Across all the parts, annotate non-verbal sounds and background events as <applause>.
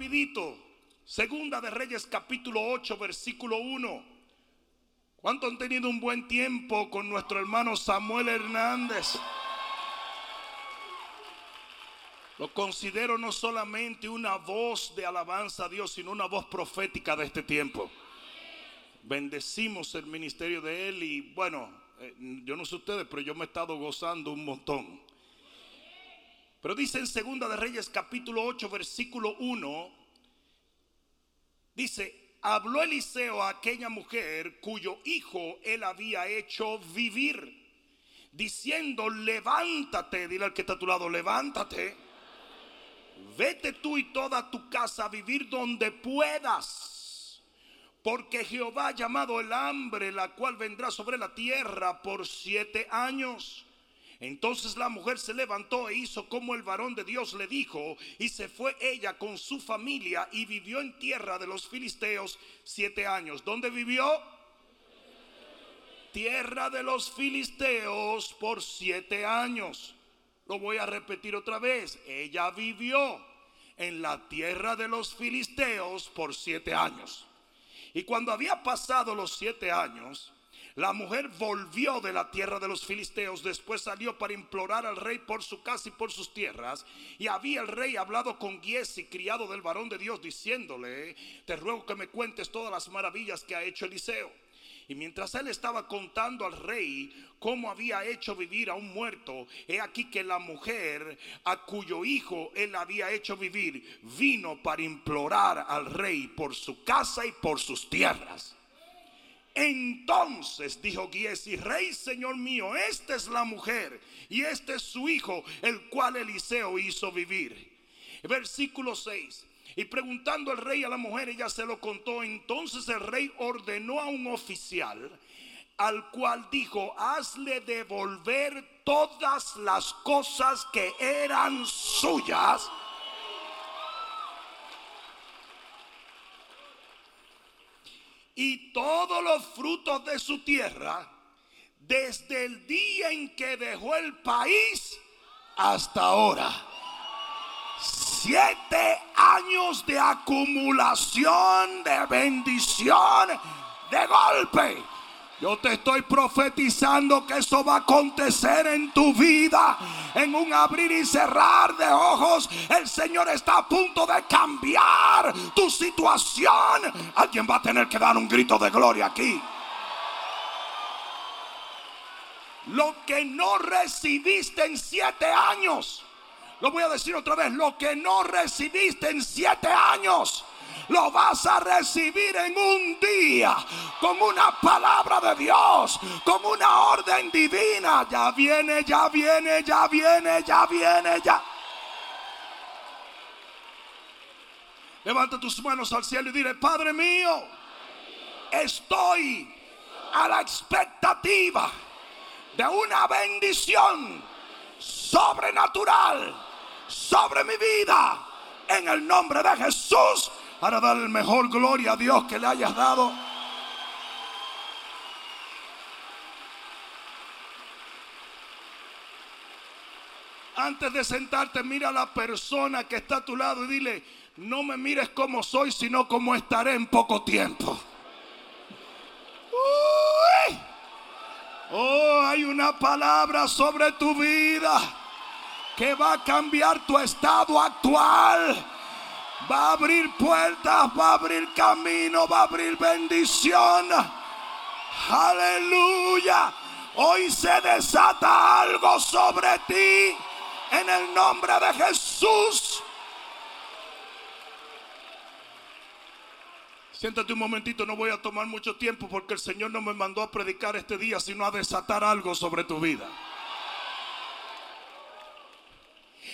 rapidito. Segunda de Reyes capítulo 8 versículo 1. ¿Cuánto han tenido un buen tiempo con nuestro hermano Samuel Hernández? Lo considero no solamente una voz de alabanza a Dios, sino una voz profética de este tiempo. Bendecimos el ministerio de él y bueno, eh, yo no sé ustedes, pero yo me he estado gozando un montón. Pero dice en Segunda de Reyes capítulo 8 versículo 1, dice, habló Eliseo a aquella mujer cuyo hijo él había hecho vivir, diciendo, levántate, dile al que está a tu lado, levántate vete tú y toda tu casa a vivir donde puedas. Porque Jehová ha llamado el hambre, la cual vendrá sobre la tierra por siete años. Entonces la mujer se levantó e hizo como el varón de Dios le dijo, y se fue ella con su familia y vivió en tierra de los filisteos siete años. ¿Dónde vivió? Tierra de los filisteos por siete años. Lo voy a repetir otra vez. Ella vivió en la tierra de los filisteos por siete años. Y cuando había pasado los siete años, la mujer volvió de la tierra de los filisteos, después salió para implorar al rey por su casa y por sus tierras. Y había el rey hablado con Giesi, criado del varón de Dios, diciéndole, te ruego que me cuentes todas las maravillas que ha hecho Eliseo. Y mientras él estaba contando al rey cómo había hecho vivir a un muerto, he aquí que la mujer a cuyo hijo él había hecho vivir vino para implorar al rey por su casa y por sus tierras. Entonces dijo Giesi, rey señor mío, esta es la mujer y este es su hijo, el cual Eliseo hizo vivir. Versículo 6. Y preguntando al rey a la mujer, ella se lo contó. Entonces el rey ordenó a un oficial, al cual dijo, hazle devolver todas las cosas que eran suyas. Y todos los frutos de su tierra, desde el día en que dejó el país hasta ahora siete años de acumulación, de bendición, de golpe. Yo te estoy profetizando que eso va a acontecer en tu vida. En un abrir y cerrar de ojos, el Señor está a punto de cambiar tu situación. Alguien va a tener que dar un grito de gloria aquí. Lo que no recibiste en siete años lo voy a decir otra vez, lo que no recibiste en siete años. Lo vas a recibir en un día con una palabra de Dios, con una orden divina. Ya viene, ya viene, ya viene, ya viene, ya. Levanta tus manos al cielo y dile, Padre mío, estoy a la expectativa de una bendición sobrenatural sobre mi vida. En el nombre de Jesús. Para dar el mejor gloria a Dios que le hayas dado. Antes de sentarte, mira a la persona que está a tu lado y dile, no me mires como soy, sino como estaré en poco tiempo. Oh, hay una palabra sobre tu vida que va a cambiar tu estado actual. Va a abrir puertas, va a abrir camino, va a abrir bendición. Aleluya. Hoy se desata algo sobre ti en el nombre de Jesús. Siéntate un momentito, no voy a tomar mucho tiempo porque el Señor no me mandó a predicar este día, sino a desatar algo sobre tu vida.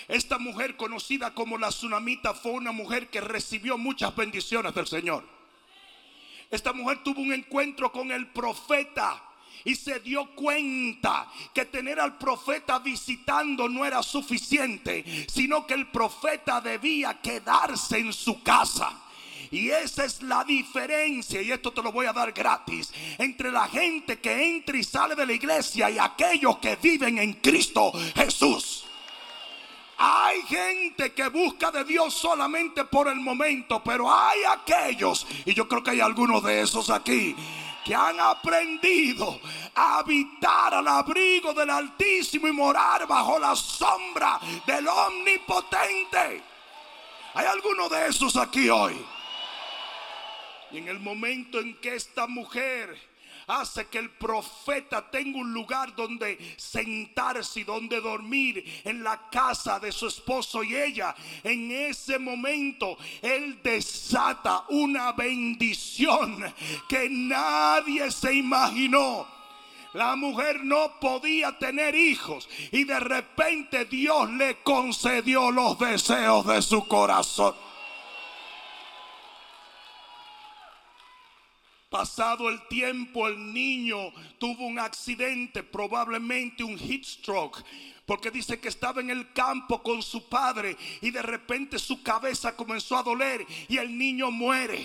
Esta mujer conocida como la tsunamita fue una mujer que recibió muchas bendiciones del Señor. Esta mujer tuvo un encuentro con el profeta y se dio cuenta que tener al profeta visitando no era suficiente, sino que el profeta debía quedarse en su casa. Y esa es la diferencia, y esto te lo voy a dar gratis, entre la gente que entra y sale de la iglesia y aquellos que viven en Cristo Jesús. Hay gente que busca de Dios solamente por el momento, pero hay aquellos, y yo creo que hay algunos de esos aquí, que han aprendido a habitar al abrigo del Altísimo y morar bajo la sombra del Omnipotente. Hay algunos de esos aquí hoy. Y en el momento en que esta mujer hace que el profeta tenga un lugar donde sentarse y donde dormir en la casa de su esposo y ella. En ese momento él desata una bendición que nadie se imaginó. La mujer no podía tener hijos y de repente Dios le concedió los deseos de su corazón. Pasado el tiempo, el niño tuvo un accidente, probablemente un heat stroke. Porque dice que estaba en el campo con su padre y de repente su cabeza comenzó a doler y el niño muere.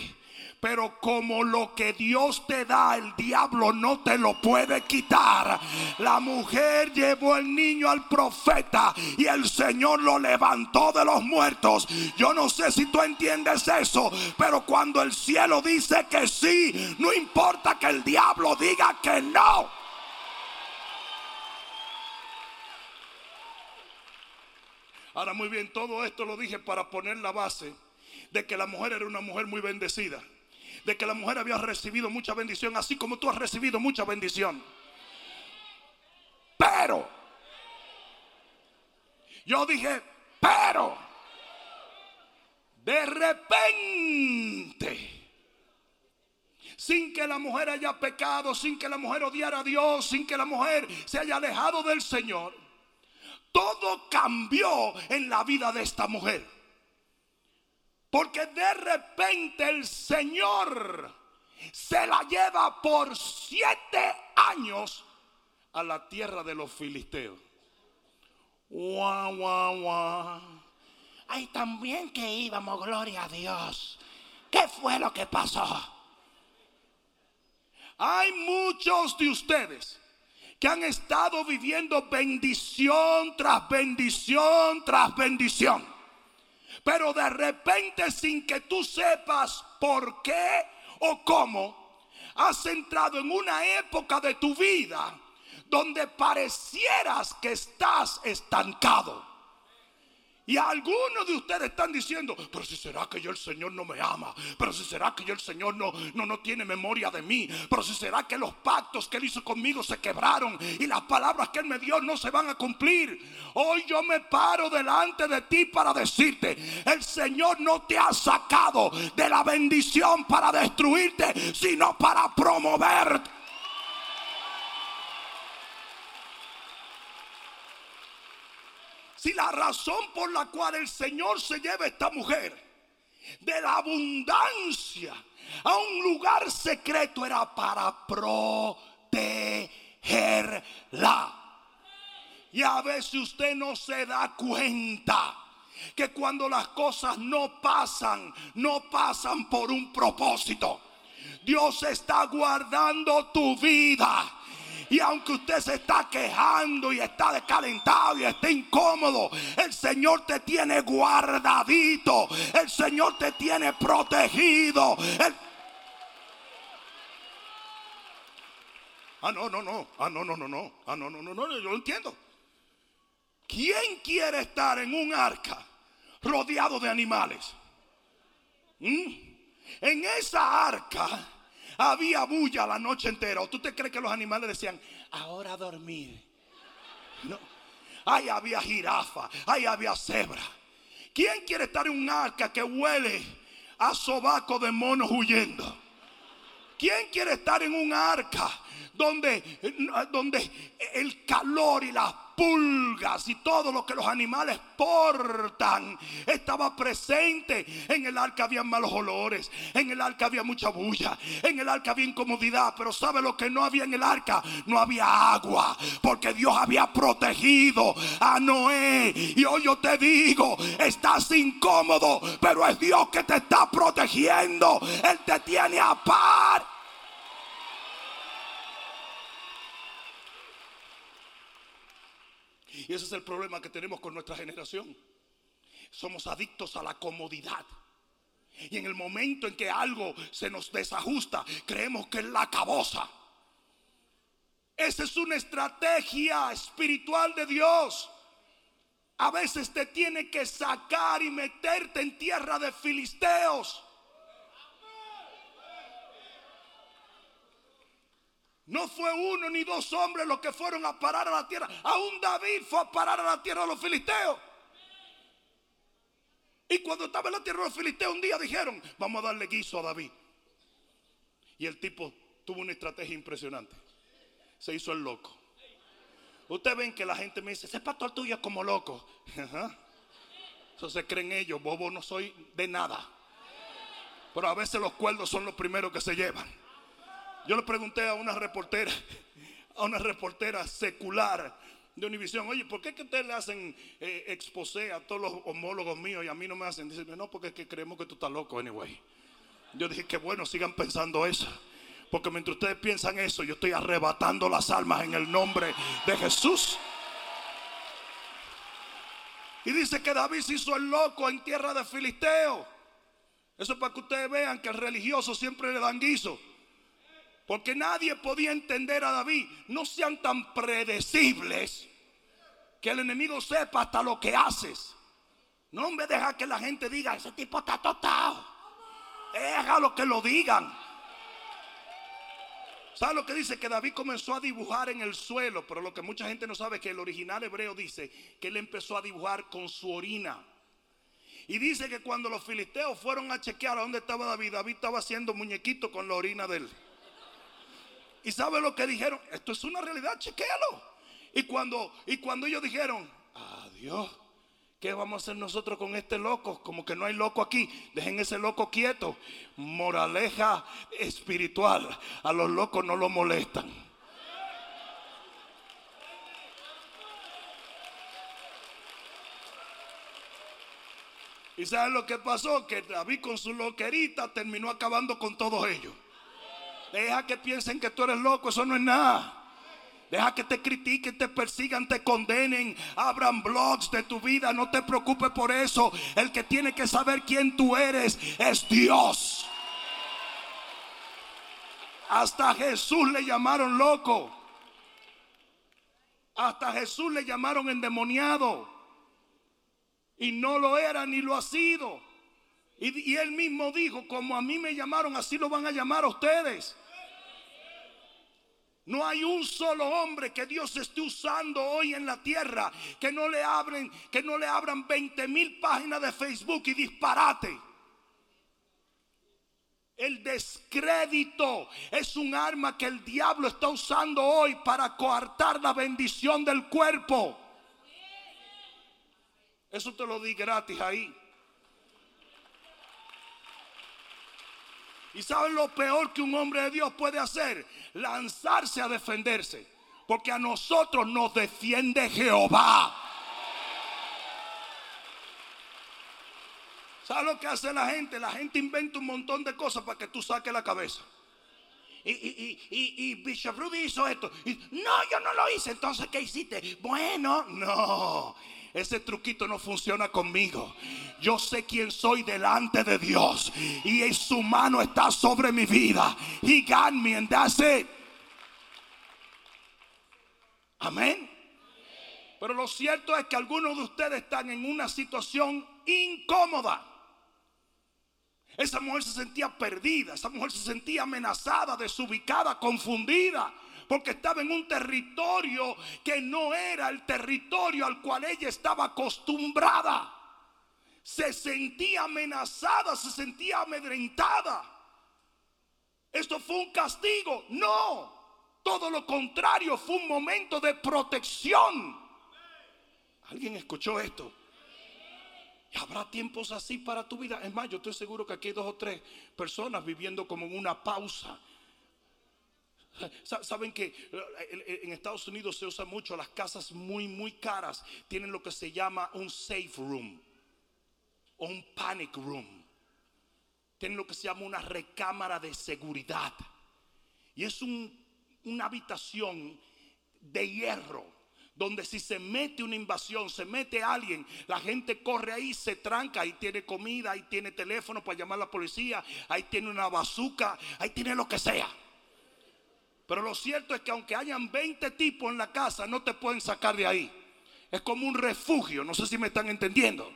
Pero como lo que Dios te da, el diablo no te lo puede quitar. La mujer llevó el niño al profeta y el Señor lo levantó de los muertos. Yo no sé si tú entiendes eso, pero cuando el cielo dice que sí, no importa que el diablo diga que no. Ahora muy bien, todo esto lo dije para poner la base de que la mujer era una mujer muy bendecida de que la mujer había recibido mucha bendición, así como tú has recibido mucha bendición. Pero, yo dije, pero, de repente, sin que la mujer haya pecado, sin que la mujer odiara a Dios, sin que la mujer se haya alejado del Señor, todo cambió en la vida de esta mujer. Porque de repente el Señor se la lleva por siete años a la tierra de los filisteos. Guau, guau, guau. Ay, también que íbamos, gloria a Dios. ¿Qué fue lo que pasó? Hay muchos de ustedes que han estado viviendo bendición tras bendición tras bendición. Pero de repente sin que tú sepas por qué o cómo, has entrado en una época de tu vida donde parecieras que estás estancado. Y algunos de ustedes están diciendo, pero si será que yo el Señor no me ama, pero si será que yo el Señor no, no, no tiene memoria de mí, pero si será que los pactos que Él hizo conmigo se quebraron y las palabras que Él me dio no se van a cumplir. Hoy yo me paro delante de ti para decirte, el Señor no te ha sacado de la bendición para destruirte, sino para promoverte. Si la razón por la cual el Señor se lleva esta mujer de la abundancia a un lugar secreto era para protegerla. Y a veces usted no se da cuenta que cuando las cosas no pasan, no pasan por un propósito. Dios está guardando tu vida y aunque usted se está quejando y está descalentado y está incómodo, el Señor te tiene guardadito. El Señor te tiene protegido. Ah, no, no, no. Ah, no, no, no, no. Ah, no, no, no, no. Yo lo entiendo. ¿Quién quiere estar en un arca rodeado de animales? ¿Mm? En esa arca había bulla la noche entera. ¿O tú te crees que los animales decían, ahora dormir? No. Ahí había jirafa, ahí había cebra. ¿Quién quiere estar en un arca que huele a sobaco de monos huyendo? ¿Quién quiere estar en un arca donde, donde el calor y la pulgas y todo lo que los animales portan estaba presente. En el arca había malos olores, en el arca había mucha bulla, en el arca había incomodidad, pero ¿sabe lo que no había en el arca? No había agua, porque Dios había protegido a Noé. Y hoy yo te digo, estás incómodo, pero es Dios que te está protegiendo. Él te tiene a par. Y ese es el problema que tenemos con nuestra generación. Somos adictos a la comodidad. Y en el momento en que algo se nos desajusta, creemos que es la caboza. Esa es una estrategia espiritual de Dios. A veces te tiene que sacar y meterte en tierra de filisteos. No fue uno ni dos hombres los que fueron a parar a la tierra. Aún David fue a parar a la tierra de los filisteos. Y cuando estaba en la tierra de los filisteos, un día dijeron: Vamos a darle guiso a David. Y el tipo tuvo una estrategia impresionante. Se hizo el loco. Ustedes ven que la gente me dice: Ese pastor tuyo es como loco. Se creen ellos. Bobo no soy de nada. Pero a veces los cuerdos son los primeros que se llevan. Yo le pregunté a una reportera, a una reportera secular de Univisión, oye, ¿por qué ustedes le hacen eh, exposé a todos los homólogos míos y a mí no me hacen? Dice, no, porque es que creemos que tú estás loco, anyway. Yo dije que bueno, sigan pensando eso. Porque mientras ustedes piensan eso, yo estoy arrebatando las almas en el nombre de Jesús. Y dice que David se hizo el loco en tierra de Filisteo. Eso es para que ustedes vean que al religioso siempre le dan guiso. Porque nadie podía entender a David. No sean tan predecibles que el enemigo sepa hasta lo que haces. No me deja que la gente diga, ese tipo está totado. Déjalo que lo digan. ¿Sabe lo que dice? Que David comenzó a dibujar en el suelo, pero lo que mucha gente no sabe es que el original hebreo dice que él empezó a dibujar con su orina. Y dice que cuando los filisteos fueron a chequear a dónde estaba David, David estaba haciendo muñequito con la orina de él. ¿Y sabe lo que dijeron? Esto es una realidad, chequéalo. Y cuando, y cuando ellos dijeron, adiós, ¿qué vamos a hacer nosotros con este loco? Como que no hay loco aquí, dejen ese loco quieto. Moraleja espiritual, a los locos no lo molestan. ¿Y saben lo que pasó? Que David con su loquerita terminó acabando con todos ellos. Deja que piensen que tú eres loco, eso no es nada. Deja que te critiquen, te persigan, te condenen, abran blogs de tu vida. No te preocupes por eso. El que tiene que saber quién tú eres es Dios. Hasta Jesús le llamaron loco. Hasta Jesús le llamaron endemoniado. Y no lo era ni lo ha sido. Y, y, él mismo dijo, como a mí me llamaron, así lo van a llamar a ustedes. No hay un solo hombre que Dios esté usando hoy en la tierra que no le abren, que no le abran 20 mil páginas de Facebook y disparate. El descrédito es un arma que el diablo está usando hoy para coartar la bendición del cuerpo. Eso te lo di gratis ahí. ¿Y saben lo peor que un hombre de Dios puede hacer? Lanzarse a defenderse. Porque a nosotros nos defiende Jehová. ¿Sabes lo que hace la gente? La gente inventa un montón de cosas para que tú saques la cabeza. Y, y, y, y, Bishop Rudy hizo esto. no, yo no lo hice. Entonces, ¿qué hiciste? Bueno, no. Ese truquito no funciona conmigo. Yo sé quién soy delante de Dios. Y su mano está sobre mi vida. He got. Amén. Pero lo cierto es que algunos de ustedes están en una situación incómoda. Esa mujer se sentía perdida, esa mujer se sentía amenazada, desubicada, confundida porque estaba en un territorio que no era el territorio al cual ella estaba acostumbrada. Se sentía amenazada, se sentía amedrentada. ¿Esto fue un castigo? No. Todo lo contrario, fue un momento de protección. ¿Alguien escuchó esto? habrá tiempos así para tu vida. Es más, yo estoy seguro que aquí hay dos o tres personas viviendo como una pausa Saben que en Estados Unidos se usa mucho las casas muy, muy caras. Tienen lo que se llama un safe room o un panic room. Tienen lo que se llama una recámara de seguridad. Y es una habitación de hierro donde si se mete una invasión, se mete alguien, la gente corre ahí, se tranca, ahí tiene comida, ahí tiene teléfono para llamar a la policía, ahí tiene una bazuca, ahí tiene lo que sea. Pero lo cierto es que aunque hayan 20 tipos en la casa, no te pueden sacar de ahí. Es como un refugio, no sé si me están entendiendo.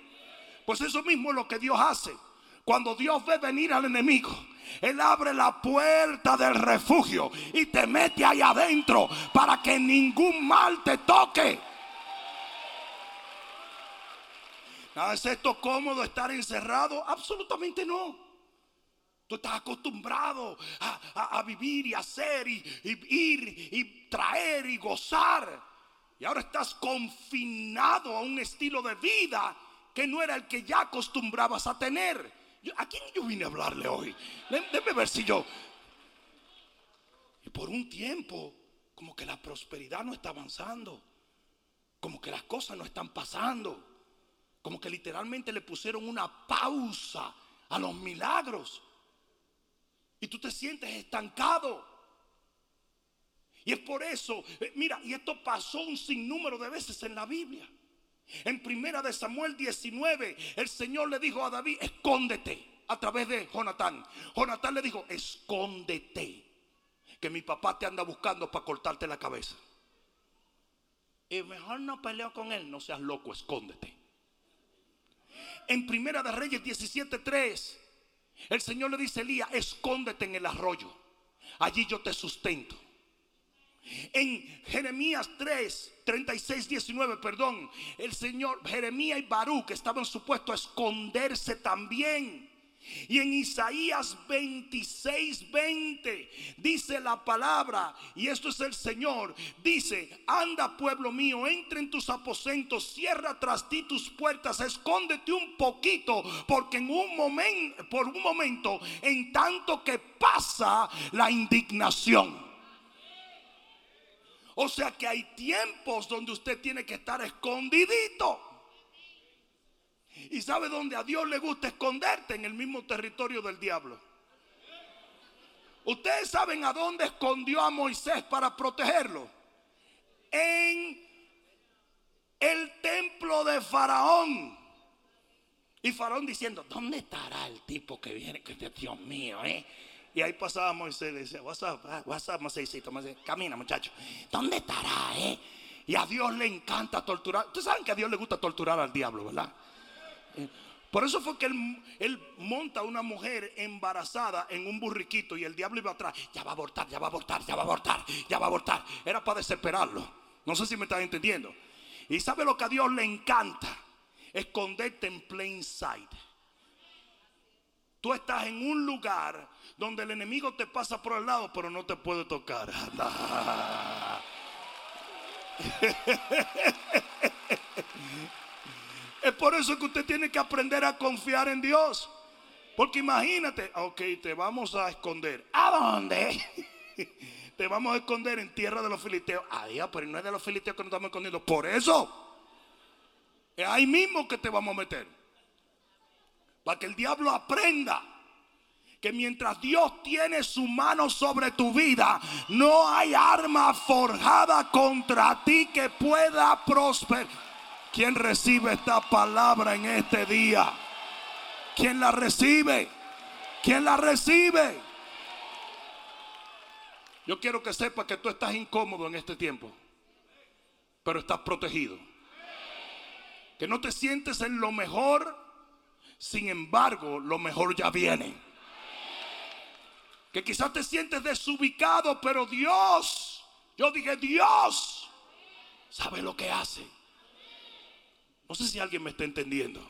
Pues eso mismo es lo que Dios hace. Cuando Dios ve venir al enemigo, Él abre la puerta del refugio y te mete ahí adentro para que ningún mal te toque. ¿Es esto cómodo estar encerrado? Absolutamente no. Tú estás acostumbrado a, vivir y hacer y, ir y traer y gozar. Y ahora estás confinado a un estilo de vida que no era el que ya acostumbrabas a tener. ¿A quién yo vine a hablarle hoy? Déjeme ver si yo. Y por un tiempo, como que la prosperidad no está avanzando. Como que las cosas no están pasando. Como que literalmente le pusieron una pausa a los milagros. Y tú te sientes estancado. Y es por eso, eh, mira, y esto pasó un sinnúmero de veces en la Biblia. En primera de Samuel 19, el Señor le dijo a David, escóndete a través de Jonatán. Jonatán le dijo, escóndete, que mi papá te anda buscando para cortarte la cabeza. Y mejor no peleo con él, no seas loco, escóndete. En primera de Reyes 17:3, el Señor le dice a Elías, escóndete en el arroyo, allí yo te sustento. En Jeremías 3, 36, 19, perdón, el Señor, Jeremías y Baruch estaban supuestos a esconderse también. Y en Isaías 26, 20 dice la palabra, y esto es el Señor, dice, anda pueblo mío, entra en tus aposentos, cierra tras ti tus puertas, escóndete un poquito, porque en un momento, por un momento, en tanto que pasa la indignación. O sea que hay tiempos donde usted tiene que estar escondidito. ¿Y sabe dónde a Dios le gusta esconderte? En el mismo territorio del diablo. Ustedes saben a dónde escondió a Moisés para protegerlo. En el templo de Faraón. Y Faraón diciendo, ¿dónde estará el tipo que viene? Que Dios mío, ¿eh? Y ahí pasaba Moisés y le decía, what's up, ah? Camina, muchacho. ¿Dónde estará, eh? Y a Dios le encanta torturar. Ustedes saben que a Dios le gusta torturar al diablo, ¿verdad? Por eso fue que él, monta a una mujer embarazada en un burriquito y el diablo iba atrás. Ya va a abortar, ya va a abortar, ya va a abortar, ya va a abortar. Era para desesperarlo. No sé si me están entendiendo. Y sabe lo que a Dios le encanta: esconderte en plain sight. Tú estás en un lugar donde el enemigo te pasa por el lado, pero no te puede tocar. <laughs> <laughs> Es por eso que usted tiene que aprender a confiar en Dios. Porque imagínate, ok, te vamos a esconder. ¿A dónde? <laughs> te vamos a esconder en tierra de los filisteos. Adiós, pero no es de los filisteos que nos estamos escondiendo. Por eso, es ahí mismo que te vamos a meter. Para que el diablo aprenda que mientras Dios tiene su mano sobre tu vida, no hay arma forjada contra ti que pueda prosperar. ¿Quién recibe esta palabra en este día? ¿Quién la recibe? ¿Quién la recibe? Yo quiero que sepa que tú estás incómodo en este tiempo, pero estás protegido. Que no te sientes en lo mejor, sin embargo, lo mejor ya viene. Que quizás te sientes desubicado, pero Dios, yo dije, Dios sabe lo que hace. No sé si alguien me está entendiendo.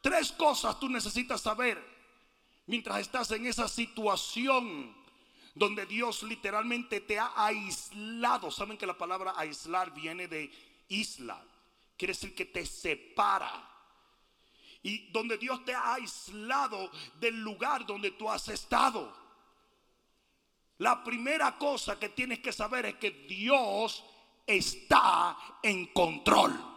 Tres cosas tú necesitas saber mientras estás en esa situación donde Dios literalmente te ha aislado. Saben que la palabra aislar viene de isla. Quiere decir que te separa y donde Dios te ha aislado del lugar donde tú has estado. La primera cosa que tienes que saber es que Dios está en control.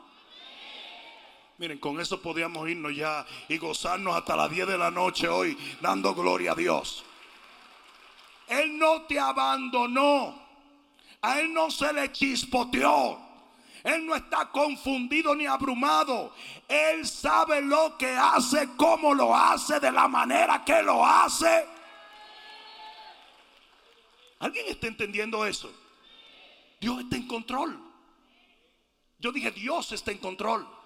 Miren, con eso podíamos irnos ya y gozarnos hasta las 10 de la noche hoy, dando gloria a Dios. Él no te abandonó. A Él no se le chispoteó. Él no está confundido ni abrumado. Él sabe lo que hace, cómo lo hace, de la manera que lo hace. ¿Alguien está entendiendo eso? Dios está en control. Yo dije, Dios está en control.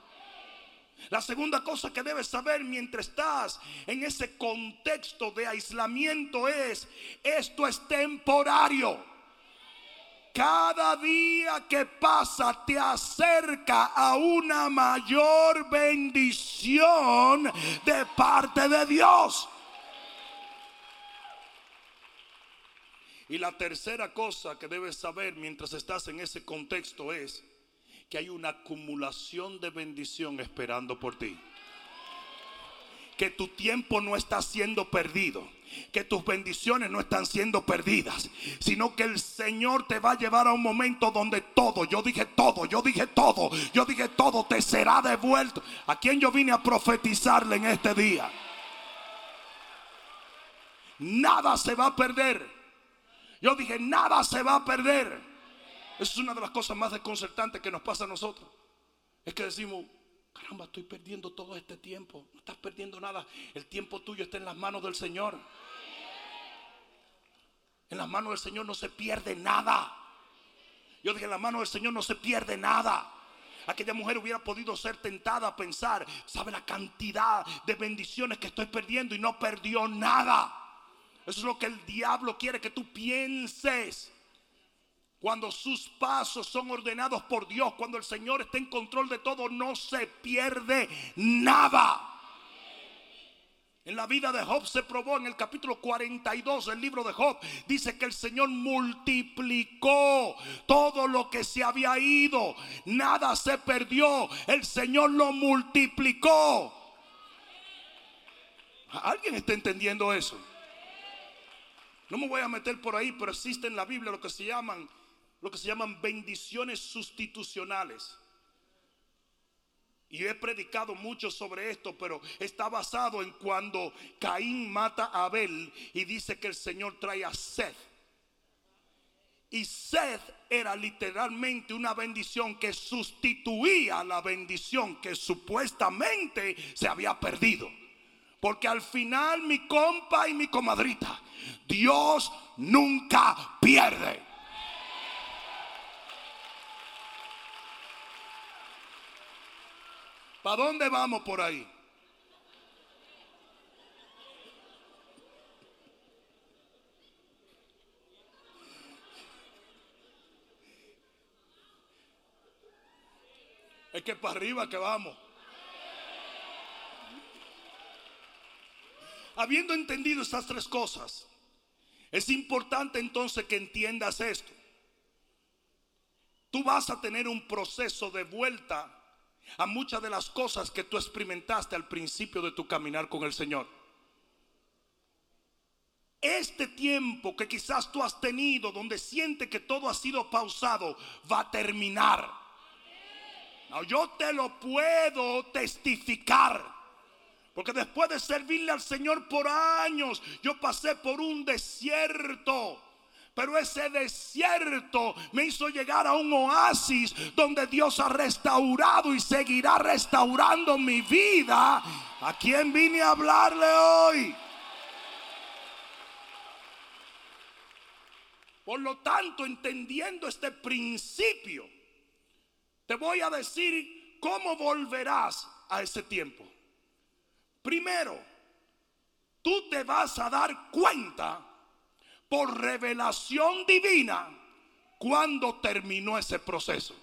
La segunda cosa que debes saber mientras estás en ese contexto de aislamiento es, esto es temporario. Cada día que pasa te acerca a una mayor bendición de parte de Dios. Y la tercera cosa que debes saber mientras estás en ese contexto es que hay una acumulación de bendición esperando por ti. Que tu tiempo no está siendo perdido que tus bendiciones no están siendo perdidas, sino que el Señor te va a llevar a un momento donde todo, yo dije todo, yo dije todo, yo dije todo, te será devuelto. ¿A quien yo vine a profetizarle en este día? Nada se va a perder. Yo dije, nada se va a perder. Esa es una de las cosas más desconcertantes que nos pasa a nosotros. Es que decimos, caramba, estoy perdiendo todo este tiempo. No estás perdiendo nada. El tiempo tuyo está en las manos del Señor. En las manos del Señor no se pierde nada. Yo dije, en las manos del Señor no se pierde nada. Aquella mujer hubiera podido ser tentada a pensar, ¿sabe la cantidad de bendiciones que estoy perdiendo y no perdió nada? Eso es lo que el diablo quiere que tú pienses. Cuando sus pasos son ordenados por Dios, cuando el Señor está en control de todo, no se pierde nada. En la vida de Job se probó en el capítulo 42 del libro de Job. Dice que el Señor multiplicó todo lo que se había ido. Nada se perdió. El Señor lo multiplicó. ¿Alguien está entendiendo eso? No me voy a meter por ahí, pero existe en la Biblia lo que se llaman lo que se llaman bendiciones sustitucionales. Y he predicado mucho sobre esto, pero está basado en cuando Caín mata a Abel y dice que el Señor trae a Seth. Y Seth era literalmente una bendición que sustituía la bendición que supuestamente se había perdido. Porque al final mi compa y mi comadrita, Dios nunca pierde. ¿Para dónde vamos por ahí? Es que para arriba que vamos. Habiendo entendido estas tres cosas, es importante entonces que entiendas esto. Tú vas a tener un proceso de vuelta a muchas de las cosas que tú experimentaste al principio de tu caminar con el Señor. Este tiempo que quizás tú has tenido donde siente que todo ha sido pausado va a terminar. yo te lo puedo testificar. Porque después de servirle al Señor por años, yo pasé por un desierto pero ese desierto me hizo llegar a un oasis donde Dios ha restaurado y seguirá restaurando mi vida. ¿A quién vine a hablarle hoy? Por lo tanto, entendiendo este principio, te voy a decir cómo volverás a ese tiempo. Primero, tú te vas a dar cuenta por revelación divina cuando terminó ese proceso.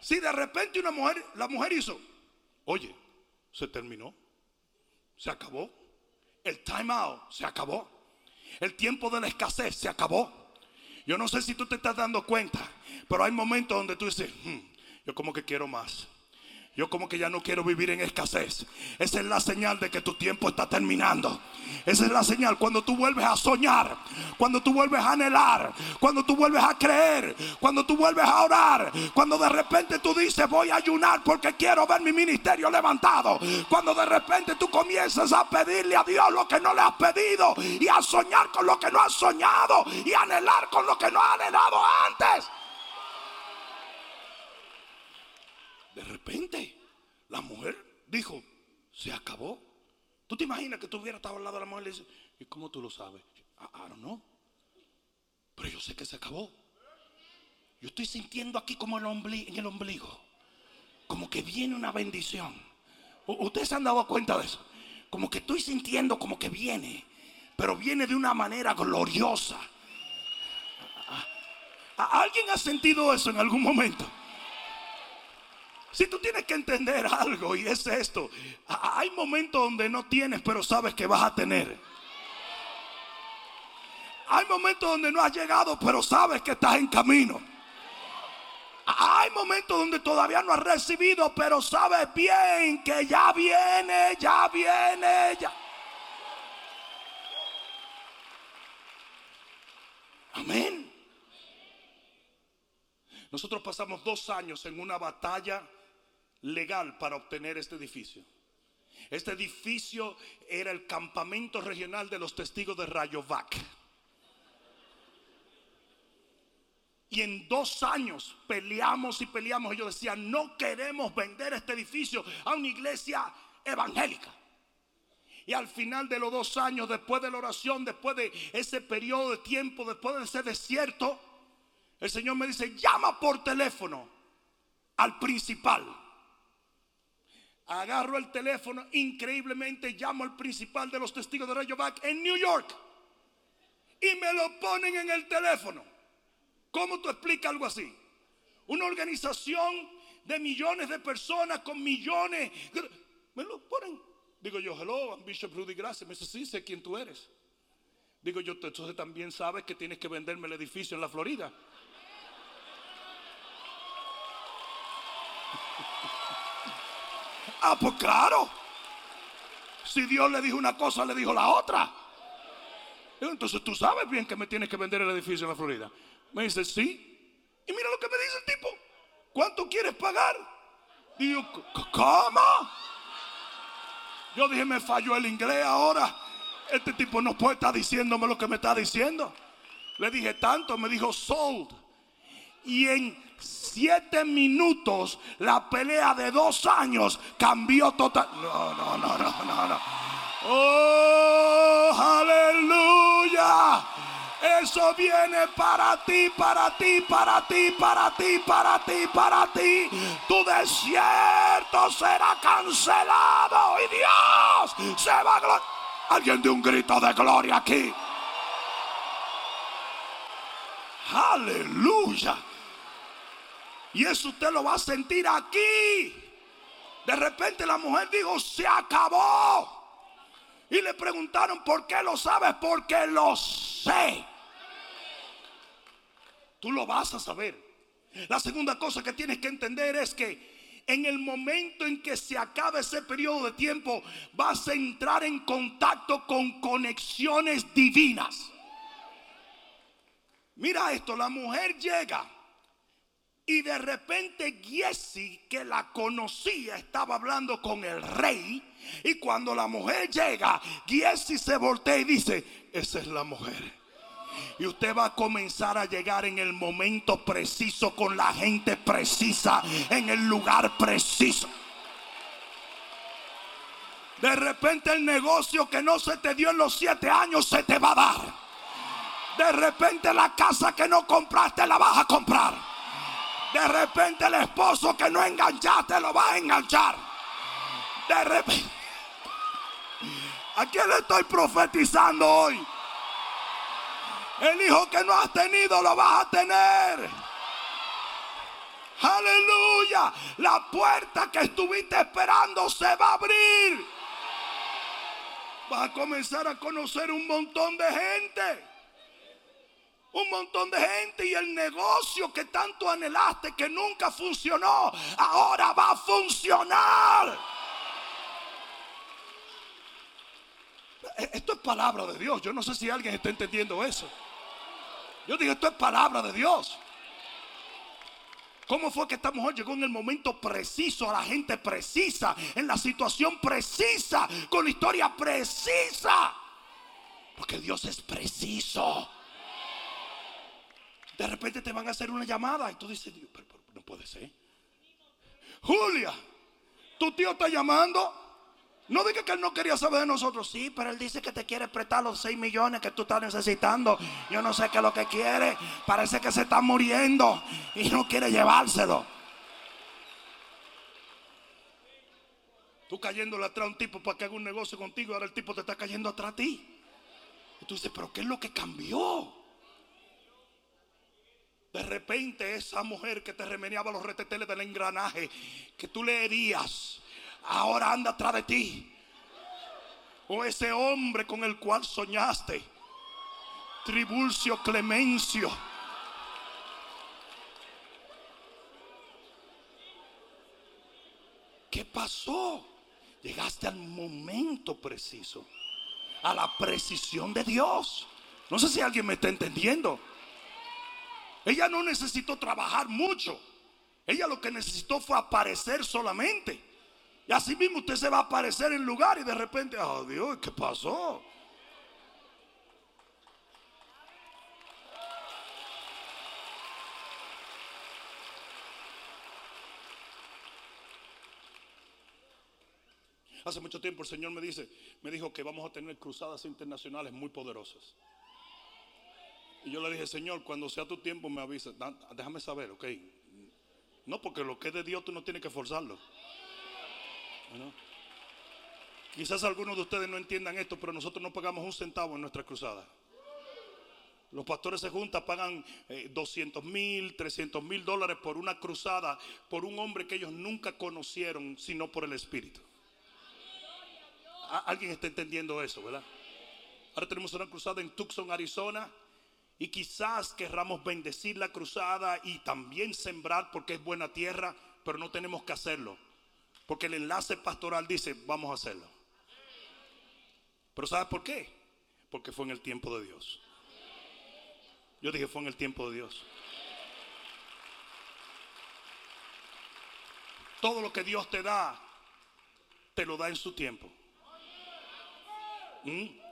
Si de repente una mujer, la mujer hizo, oye, se terminó, se acabó, el time out se acabó, el tiempo de la escasez se acabó. Yo no sé si tú te estás dando cuenta, pero hay momentos donde tú dices, hmm, yo como que quiero más. Yo como que ya no quiero vivir en escasez. Esa es la señal de que tu tiempo está terminando. Esa es la señal cuando tú vuelves a soñar, cuando tú vuelves a anhelar, cuando tú vuelves a creer, cuando tú vuelves a orar, cuando de repente tú dices voy a ayunar porque quiero ver mi ministerio levantado. Cuando de repente tú comienzas a pedirle a Dios lo que no le has pedido y a soñar con lo que no has soñado y a anhelar con lo que no has anhelado antes. De repente, la mujer dijo, se acabó. ¿Tú te imaginas que tú hubieras estado al lado de la mujer y le dices, ¿y cómo tú lo sabes? I, I don't know. Pero yo sé que se acabó. Yo estoy sintiendo aquí como el en el ombligo. Como que viene una bendición. Ustedes se han dado cuenta de eso. Como que estoy sintiendo como que viene. Pero viene de una manera gloriosa. ¿A- ¿Alguien ha sentido eso en algún momento? Si tú tienes que entender algo y es esto, hay momentos donde no tienes pero sabes que vas a tener. Hay momentos donde no has llegado pero sabes que estás en camino. Hay momentos donde todavía no has recibido pero sabes bien que ya viene, ya viene, ya. Amén. Nosotros pasamos dos años en una batalla legal para obtener este edificio. Este edificio era el campamento regional de los testigos de Rayovac. Y en dos años peleamos y peleamos. Ellos decían, no queremos vender este edificio a una iglesia evangélica. Y al final de los dos años, después de la oración, después de ese periodo de tiempo, después de ese desierto, el Señor me dice, llama por teléfono al principal. Agarro el teléfono, increíblemente llamo al principal de los testigos de Rayovac en New York. Y me lo ponen en el teléfono. ¿Cómo tú explicas algo así? Una organización de millones de personas con millones. Me lo ponen. Digo yo, hello, I'm Bishop Rudy Gracias. Me dice, sí, sé quién tú eres. Digo yo, entonces también sabes que tienes que venderme el edificio en la Florida. Ah, pues claro. Si Dios le dijo una cosa, le dijo la otra. Entonces tú sabes bien que me tienes que vender el edificio en la Florida. Me dice, sí. Y mira lo que me dice el tipo. ¿Cuánto quieres pagar? Digo, "C- ¿cómo? Yo dije, me falló el inglés ahora. Este tipo no puede estar diciéndome lo que me está diciendo. Le dije tanto, me dijo sold. Y en siete minutos la pelea de dos años cambió total. No, no, no, no, no, no. Oh, aleluya. Eso viene para ti, para ti, para ti, para ti, para ti, para ti. Tu desierto será cancelado y Dios se va a gloriar. Alguien de un grito de gloria aquí. Aleluya. Y eso usted lo va a sentir aquí. De repente la mujer dijo, se acabó. Y le preguntaron, ¿por qué lo sabes? Porque lo sé. Tú lo vas a saber. La segunda cosa que tienes que entender es que en el momento en que se acabe ese periodo de tiempo, vas a entrar en contacto con conexiones divinas. Mira esto, la mujer llega y de repente Giesi, que la conocía, estaba hablando con el rey. Y cuando la mujer llega, Giesi se voltea y dice, esa es la mujer. Y usted va a comenzar a llegar en el momento preciso con la gente precisa, en el lugar preciso. De repente el negocio que no se te dio en los siete años se te va a dar. De repente la casa que no compraste la vas a comprar. De repente el esposo que no enganchaste lo vas a enganchar. De repente... ¿A quién le estoy profetizando hoy? El hijo que no has tenido lo vas a tener. Aleluya. La puerta que estuviste esperando se va a abrir. Vas a comenzar a conocer un montón de gente. Un montón de gente y el negocio que tanto anhelaste que nunca funcionó, ahora va a funcionar. Esto es palabra de Dios. Yo no sé si alguien está entendiendo eso. Yo dije, esto es palabra de Dios. ¿Cómo fue que esta mujer llegó en el momento preciso, a la gente precisa, en la situación precisa, con la historia precisa? Porque Dios es preciso. De repente te van a hacer una llamada y tú dices, pero, pero, no puede ser. Julia, tu tío está llamando. No diga que él no quería saber de nosotros. Sí, pero él dice que te quiere prestar los 6 millones que tú estás necesitando. Yo no sé qué es lo que quiere. Parece que se está muriendo y no quiere llevárselo. Tú cayéndole atrás a un tipo para que haga un negocio contigo. Ahora el tipo te está cayendo atrás a ti. Y tú dices, pero ¿qué es lo que cambió? De repente esa mujer que te remeneaba los reteteles del engranaje, que tú le herías, ahora anda atrás de ti. O ese hombre con el cual soñaste, Tribulcio Clemencio. ¿Qué pasó? Llegaste al momento preciso, a la precisión de Dios. No sé si alguien me está entendiendo. Ella no necesitó trabajar mucho. Ella lo que necesitó fue aparecer solamente. Y así mismo usted se va a aparecer en lugar y de repente, oh Dios, ¿qué pasó? Hace mucho tiempo el Señor me dice, me dijo que vamos a tener cruzadas internacionales muy poderosas. Y yo le dije, Señor, cuando sea tu tiempo me avisa. Déjame saber, ok. No, porque lo que es de Dios tú no tienes que forzarlo. Quizás algunos de ustedes no entiendan esto, pero nosotros no pagamos un centavo en nuestra cruzada. Los pastores se juntan, pagan 200 eh, mil, 300 mil dólares por una cruzada, por un hombre que ellos nunca conocieron, sino por el Espíritu. Alguien está entendiendo eso, ¿verdad? Ahora tenemos una cruzada en Tucson, Arizona. Y quizás querramos bendecir la cruzada y también sembrar porque es buena tierra, pero no tenemos que hacerlo. Porque el enlace pastoral dice, vamos a hacerlo. Pero ¿sabes por qué? Porque fue en el tiempo de Dios. Yo dije, fue en el tiempo de Dios. Todo lo que Dios te da, te lo da en su tiempo. ¿Mm?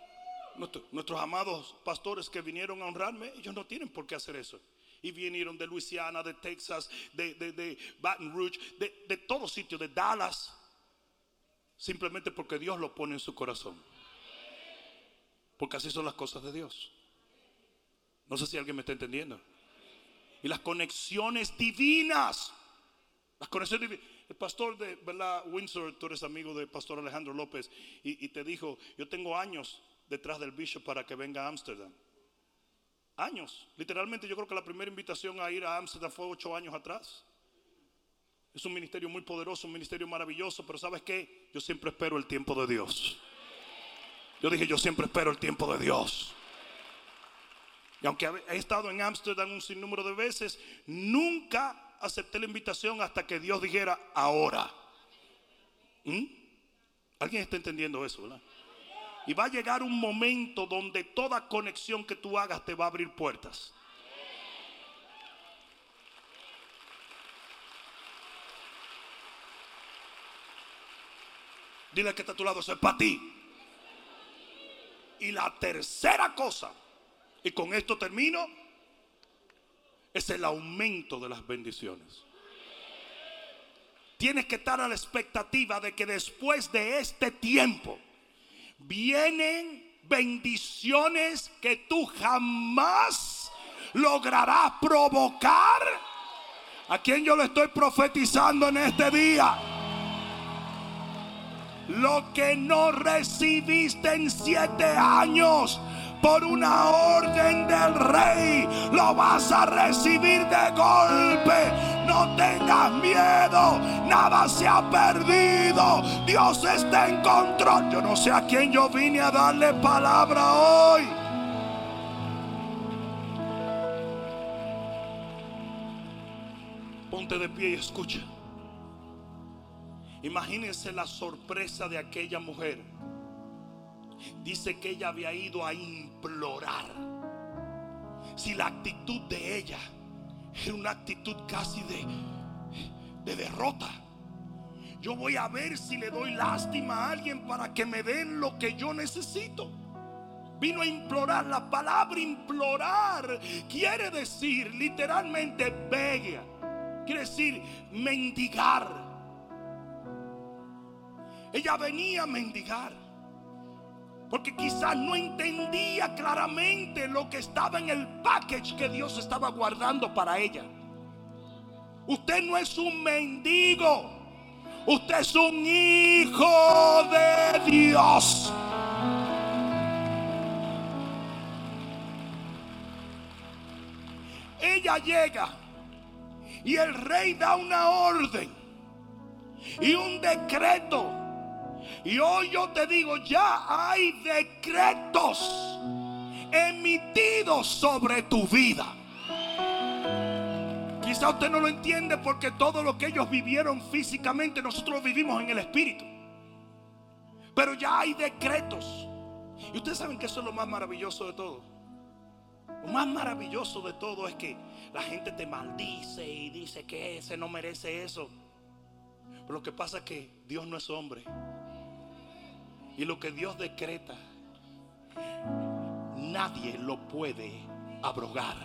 Nuestros amados pastores que vinieron a honrarme, ellos no tienen por qué hacer eso. Y vinieron de Luisiana, de Texas, de, de Baton Rouge, de, de todo sitio, de Dallas. Simplemente porque Dios lo pone en su corazón. Porque así son las cosas de Dios. No sé si alguien me está entendiendo. Y las conexiones divinas. Las conexiones divinas. El pastor de ¿verdad? Windsor, tú eres amigo del pastor Alejandro López, y, y te dijo, yo tengo años detrás del bishop para que venga a Ámsterdam. Años. Literalmente yo creo que la primera invitación a ir a Ámsterdam fue ocho años atrás. Es un ministerio muy poderoso, un ministerio maravilloso, pero ¿sabes qué? Yo siempre espero el tiempo de Dios. Yo dije, yo siempre espero el tiempo de Dios. Y aunque he estado en Ámsterdam un sinnúmero de veces, nunca acepté la invitación hasta que Dios dijera, ahora. ¿Mm? ¿Alguien está entendiendo eso, verdad? Y va a llegar un momento donde toda conexión que tú hagas te va a abrir puertas. Dile que está a tu lado, eso es para ti. Y la tercera cosa, y con esto termino, es el aumento de las bendiciones. Tienes que estar a la expectativa de que después de este tiempo, vienen bendiciones que tú jamás lograrás provocar. ¿A quien yo le estoy profetizando en este día? Lo que no recibiste en siete años por una orden del rey, lo vas a recibir de golpe. No tengas miedo, nada se ha perdido. Dios está en control. Yo no sé a quién yo vine a darle palabra hoy. Ponte de pie y escucha. Imagínense la sorpresa de aquella mujer dice que ella había ido a implorar. Si la actitud de ella era una actitud casi de, de derrota. Yo voy a ver si le doy lástima a alguien para que me den lo que yo necesito. Vino a implorar. La palabra implorar quiere decir literalmente bega. Quiere decir mendigar. Ella venía a mendigar. Porque quizás no entendía claramente lo que estaba en el package que Dios estaba guardando para ella. Usted no es un mendigo. Usted es un hijo de Dios. Ella llega y el rey da una orden y un decreto. Y hoy yo te digo, ya hay decretos emitidos sobre tu vida. Quizá usted no lo entiende porque todo lo que ellos vivieron físicamente, nosotros vivimos en el espíritu. Pero ya hay decretos. Y ustedes saben que eso es lo más maravilloso de todo. Lo más maravilloso de todo es que la gente te maldice y dice que ese no merece eso. Pero lo que pasa es que Dios no es hombre. Y lo que Dios decreta, nadie lo puede abrogar.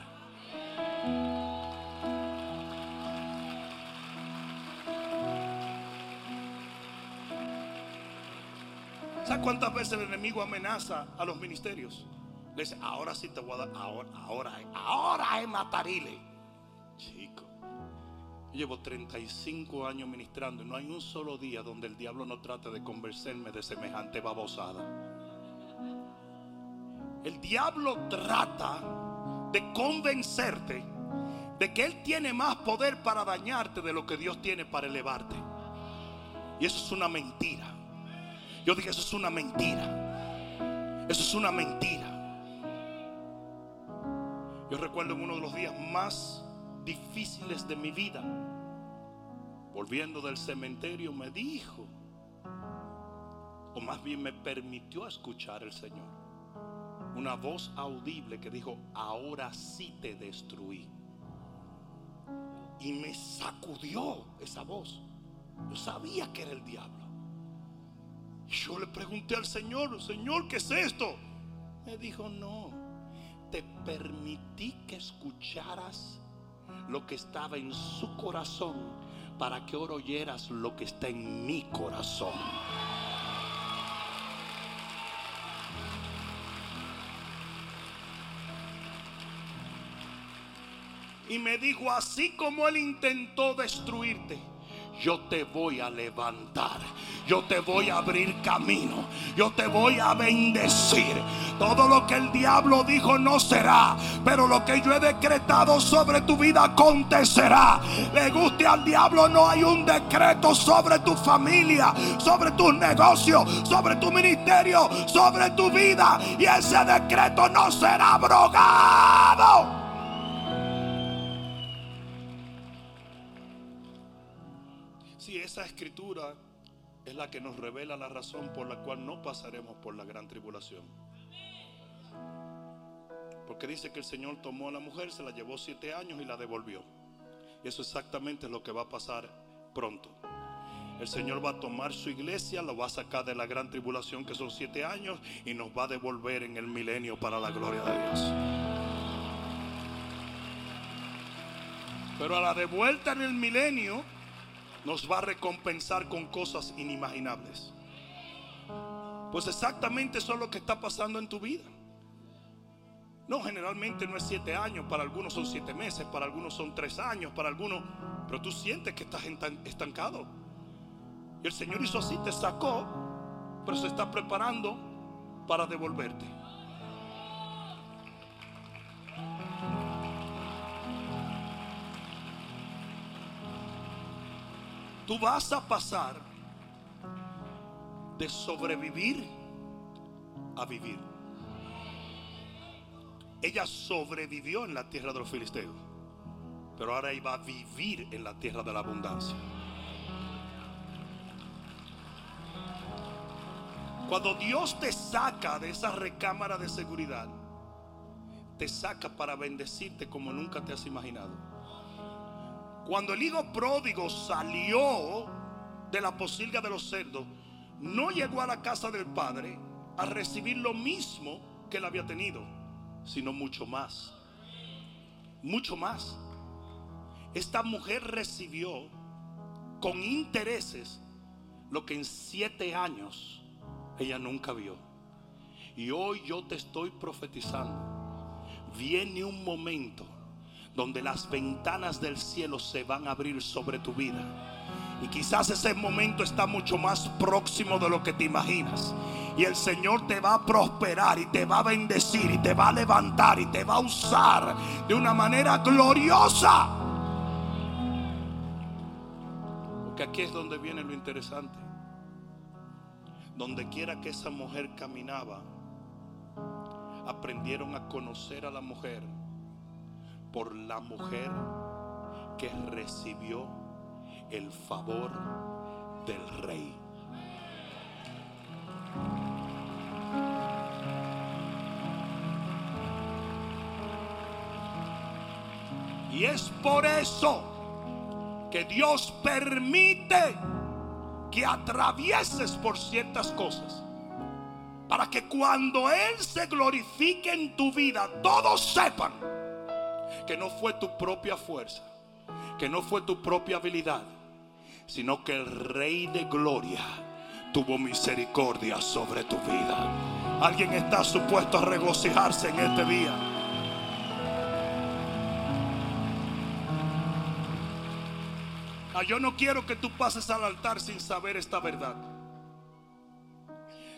¿Sabes cuántas veces el enemigo amenaza a los ministerios? Le dice, ahora sí te voy a dar, ahora, ahora, ahora es matarile. Chico, llevo 35 años ministrando y no hay un solo día donde el diablo no trate de convencerme de semejante babosada. El diablo trata de convencerte de que él tiene más poder para dañarte de lo que Dios tiene para elevarte. Y eso es una mentira. Yo dije, eso es una mentira. Eso es una mentira. Yo recuerdo en uno de los días más difíciles de mi vida, volviendo del cementerio, me dijo, o más bien me permitió escuchar el Señor, una voz audible que dijo, ahora sí te destruí. Y me sacudió esa voz. Yo sabía que era el diablo. Yo le pregunté al Señor, Señor, ¿qué es esto? Me dijo, no te permití que escucharas lo que estaba en su corazón para que ahora oyeras lo que está en mi corazón. Y me dijo, así como él intentó destruirte yo te voy a levantar. Yo te voy a abrir camino. Yo te voy a bendecir. Todo lo que el diablo dijo no será. Pero lo que yo he decretado sobre tu vida acontecerá. Le guste al diablo, no hay un decreto sobre tu familia, sobre tus negocios, sobre tu ministerio, sobre tu vida. Y ese decreto no será abrogado. Esa escritura es la que nos revela la razón por la cual no pasaremos por la gran tribulación. Porque dice que el Señor tomó a la mujer, se la llevó siete años y la devolvió. Y eso exactamente es lo que va a pasar pronto. El Señor va a tomar su iglesia, lo va a sacar de la gran tribulación que son siete años y nos va a devolver en el milenio para la gloria de Dios. Pero a la de vuelta en el milenio, nos va a recompensar con cosas inimaginables. Pues exactamente eso es lo que está pasando en tu vida. No, generalmente no es siete años, para algunos son siete meses, para algunos son tres años, para algunos, pero tú sientes que estás estancado. Y el Señor hizo así, te sacó, pero se está preparando para devolverte. Tú vas a pasar de sobrevivir a vivir. Ella sobrevivió en la tierra de los filisteos, pero ahora iba a vivir en la tierra de la abundancia. Cuando Dios te saca de esa recámara de seguridad, te saca para bendecirte como nunca te has imaginado. Cuando el hijo pródigo salió de la posilga de los cerdos, no llegó a la casa del padre a recibir lo mismo que él había tenido, sino mucho más. Mucho más. Esta mujer recibió con intereses lo que en siete años ella nunca vio. Y hoy yo te estoy profetizando. Viene un momento donde las ventanas del cielo se van a abrir sobre tu vida. Y quizás ese momento está mucho más próximo de lo que te imaginas. Y el Señor te va a prosperar y te va a bendecir y te va a levantar y te va a usar de una manera gloriosa. Porque aquí es donde viene lo interesante. Donde quiera que esa mujer caminaba, aprendieron a conocer a la mujer por la mujer que recibió el favor del rey. Y es por eso que Dios permite que atravieses por ciertas cosas. Para que cuando Él se glorifique en tu vida, todos sepan que no fue tu propia fuerza, que no fue tu propia habilidad, sino que el Rey de Gloria tuvo misericordia sobre tu vida. Alguien está supuesto a regocijarse en este día. Ah, yo no quiero que tú pases al altar sin saber esta verdad.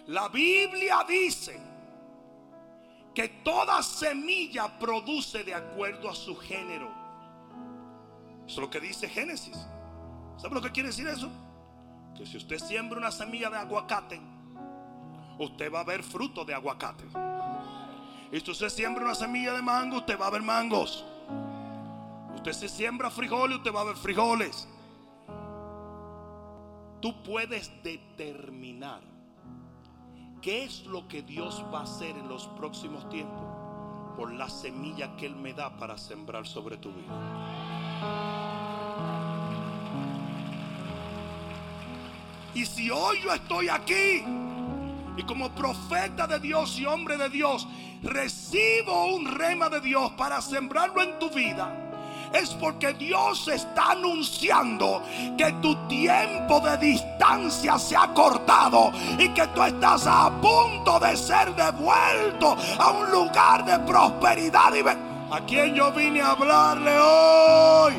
La Biblia dice que toda semilla produce de acuerdo a su género. Eso es lo que dice Génesis. ¿Sabe lo que quiere decir eso? Que si usted siembra una semilla de aguacate, usted va a ver fruto de aguacate. Y si usted siembra una semilla de mango, usted va a ver mangos. Usted se siembra frijoles, usted va a ver frijoles. Tú puedes determinar qué es lo que Dios va a hacer en los próximos tiempos por la semilla que Él me da para sembrar sobre tu vida. Y si hoy yo estoy aquí y como profeta de Dios y hombre de Dios recibo un rema de Dios para sembrarlo en tu vida, es porque Dios está anunciando que tu tiempo de distancia se ha cortado y que tú estás a punto de ser devuelto a un lugar de prosperidad. Y ¿A quién yo vine a hablarle hoy?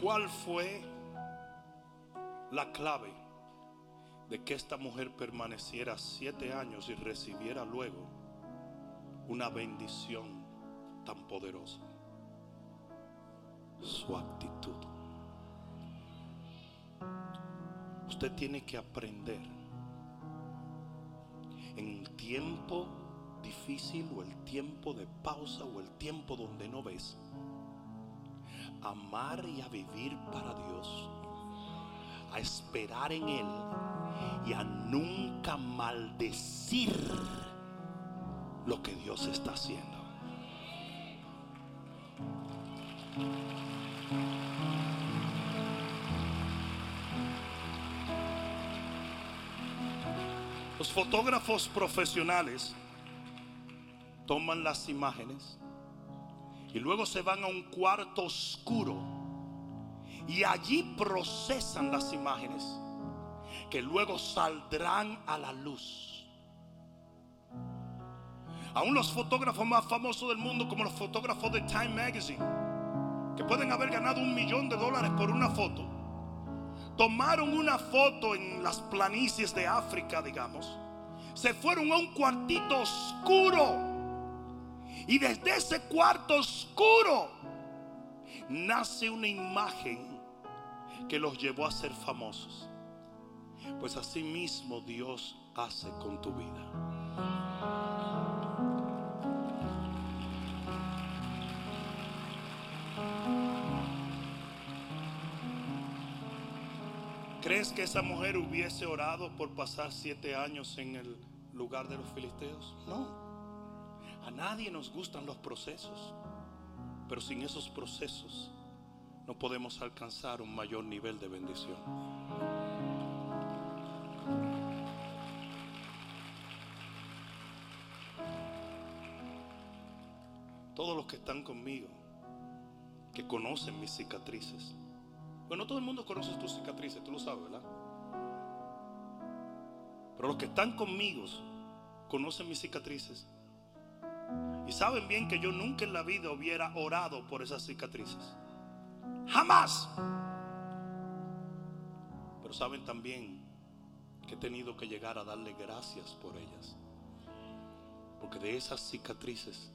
¿Cuál fue la clave de que esta mujer permaneciera siete años y recibiera luego una bendición tan poderosa? Su actitud. Usted tiene que aprender en el tiempo difícil o el tiempo de pausa o el tiempo donde no ves amar y a vivir para Dios, a esperar en Él y a nunca maldecir lo que Dios está haciendo. Los fotógrafos profesionales toman las imágenes y luego se van a un cuarto oscuro. Y allí procesan las imágenes. Que luego saldrán a la luz. Aún los fotógrafos más famosos del mundo, como los fotógrafos de Time Magazine, que pueden haber ganado un millón de dólares por una foto, tomaron una foto en las planicies de África, digamos, se fueron a un cuartito oscuro y desde ese cuarto oscuro nace una imagen que los llevó a ser famosos. Pues así mismo Dios hace con tu vida. ¿Crees que esa mujer hubiese orado por pasar siete años en el lugar de los filisteos? No. A nadie nos gustan los procesos, pero sin esos procesos no podemos alcanzar un mayor nivel de bendición. Todos los que están conmigo, que conocen mis cicatrices. Bueno, todo el mundo conoce tus cicatrices, tú lo sabes, ¿verdad? Pero los que están conmigo conocen mis cicatrices. Y saben bien que yo nunca en la vida hubiera orado por esas cicatrices. Jamás. Pero saben también que he tenido que llegar a darle gracias por ellas. Porque de esas cicatrices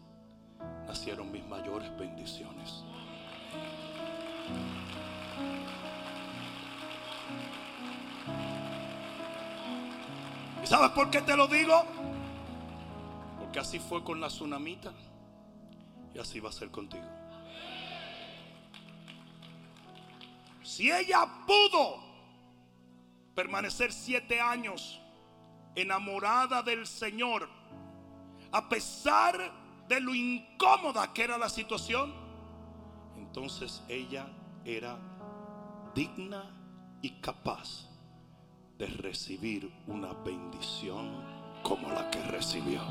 nacieron mis mayores bendiciones. ¿Y sabes por qué te lo digo? Porque así fue con la tsunamita y así va a ser contigo. Si ella pudo permanecer siete años enamorada del Señor, a pesar de lo incómoda que era la situación, entonces ella era digna y capaz de recibir una bendición como la que recibió.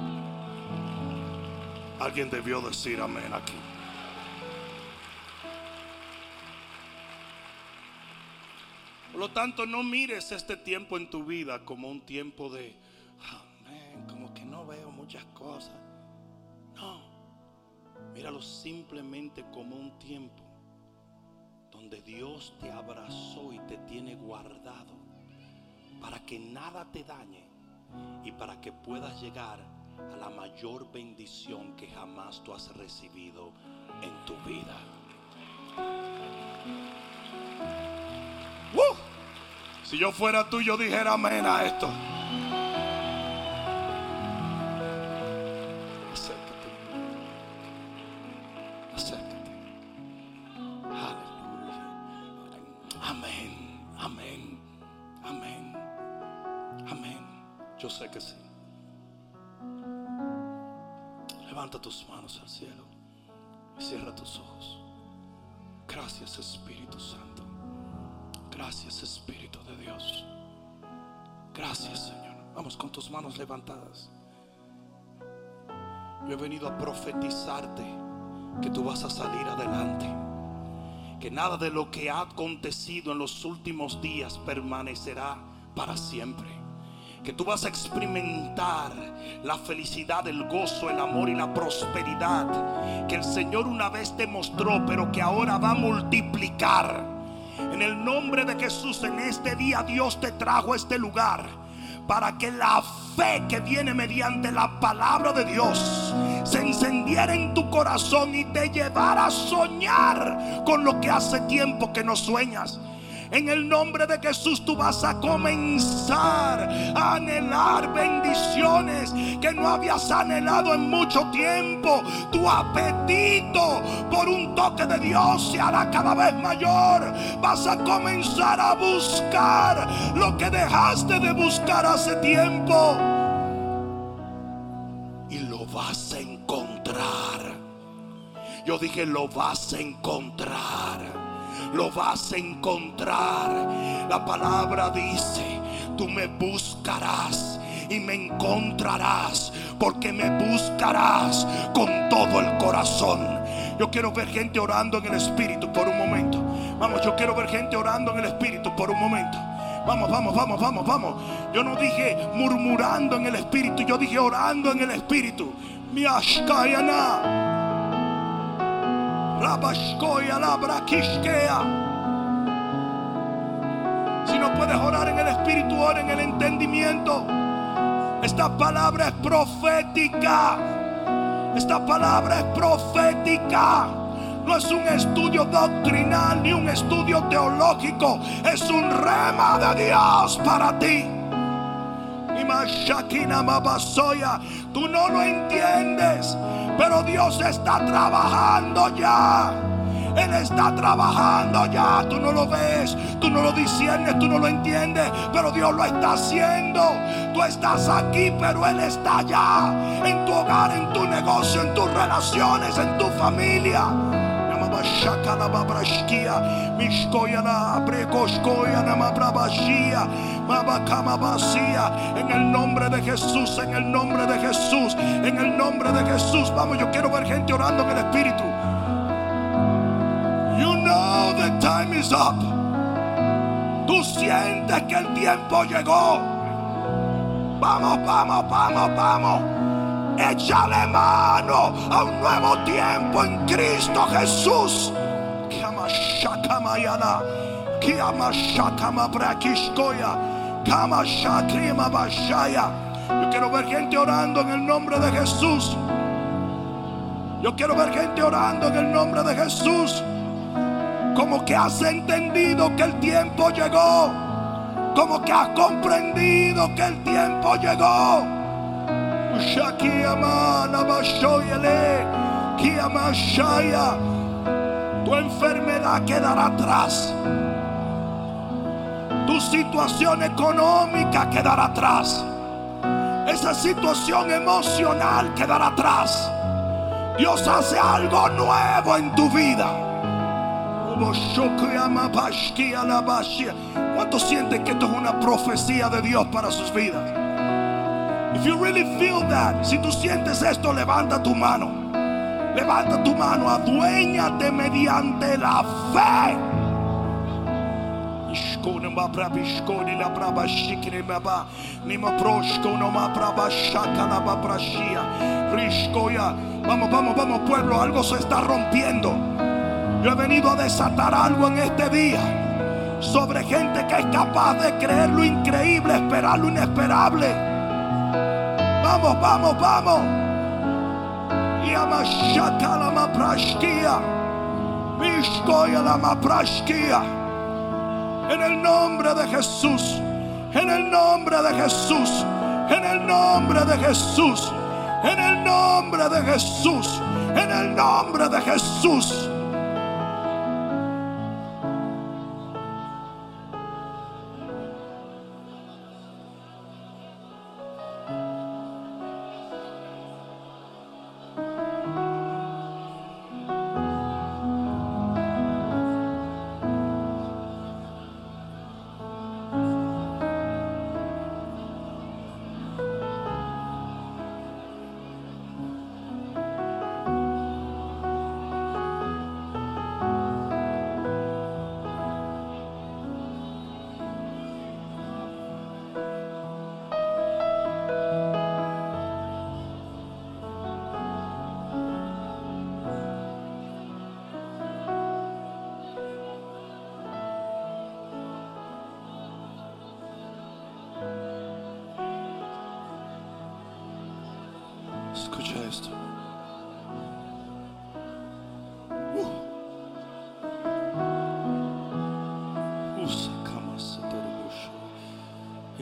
Alguien debió decir amén aquí. Por lo tanto, no mires este tiempo en tu vida como un tiempo de, amén, como que no veo muchas cosas. No, míralo simplemente como un tiempo donde Dios te abrazó y te tiene guardado para que nada te dañe y para que puedas llegar a la mayor bendición que jamás tú has recibido en tu vida. ¡Uh! Si yo fuera tú, yo dijera amén a esto. Espíritu Santo. Gracias Espíritu de Dios. Gracias Señor. Vamos con tus manos levantadas. Yo he venido a profetizarte que tú vas a salir adelante. Que nada de lo que ha acontecido en los últimos días permanecerá para siempre. Que tú vas a experimentar la felicidad, el gozo, el amor y la prosperidad que el Señor una vez te mostró, pero que ahora va a multiplicar. En el nombre de Jesús, en este día Dios te trajo a este lugar para que la fe que viene mediante la palabra de Dios se encendiera en tu corazón y te llevara a soñar con lo que hace tiempo que no sueñas. En el nombre de Jesús tú vas a comenzar a anhelar bendiciones que no habías anhelado en mucho tiempo. Tu apetito por un toque de Dios se hará cada vez mayor. Vas a comenzar a buscar lo que dejaste de buscar hace tiempo. Y lo vas a encontrar. Yo dije, lo vas a encontrar lo vas a encontrar. La palabra dice, tú me buscarás y me encontrarás porque me buscarás con todo el corazón. Yo quiero ver gente orando en el Espíritu por un momento. Vamos, yo quiero ver gente orando en el Espíritu por un momento. Vamos, vamos, vamos, vamos, vamos. Yo no dije murmurando en el Espíritu, yo dije orando en el Espíritu. Mi ashkayana. Si no puedes orar en el espíritu, ora en el entendimiento. Esta palabra es profética. Esta palabra es profética. No es un estudio doctrinal ni un estudio teológico. Es un rema de Dios para ti. Tú no lo entiendes. Pero Dios está trabajando ya. Él está trabajando ya. Tú no lo ves, tú no lo discernes, tú no lo entiendes. Pero Dios lo está haciendo. Tú estás aquí, pero Él está allá. En tu hogar, en tu negocio, en tus relaciones, en tu familia. En el nombre de Jesús, en el nombre de Jesús, en el nombre de Jesús. Vamos, yo quiero ver gente orando en el Espíritu. You know the time is up. Tú sientes que el tiempo llegó. Vamos, vamos, vamos, vamos. Échale mano a un nuevo tiempo en Cristo Jesús. Yo quiero ver gente orando en el nombre de Jesús. Yo quiero ver gente orando en el nombre de Jesús. Como que has entendido que el tiempo llegó. Como que has comprendido que el tiempo llegó. Tu enfermedad quedará atrás. Tu situación económica quedará atrás. Esa situación emocional quedará atrás. Dios hace algo nuevo en tu vida. ¿Cuántos sienten que esto es una profecía de Dios para sus vidas? If you really feel that, si tú sientes esto, levanta tu mano. Levanta tu mano, aduéñate mediante la fe. Vamos, vamos, vamos pueblo Algo se está rompiendo. Yo he venido a desatar algo en este día Sobre gente que es capaz de creer lo increíble Esperar lo inesperable Vamos, vamos, vamos Yama shaka la ma prashkia Mishkoya la ma prashkia en el nombre de Jesús. En el nombre de Jesús. En el nombre de Jesús. En el nombre de Jesús. En el nombre de Jesús.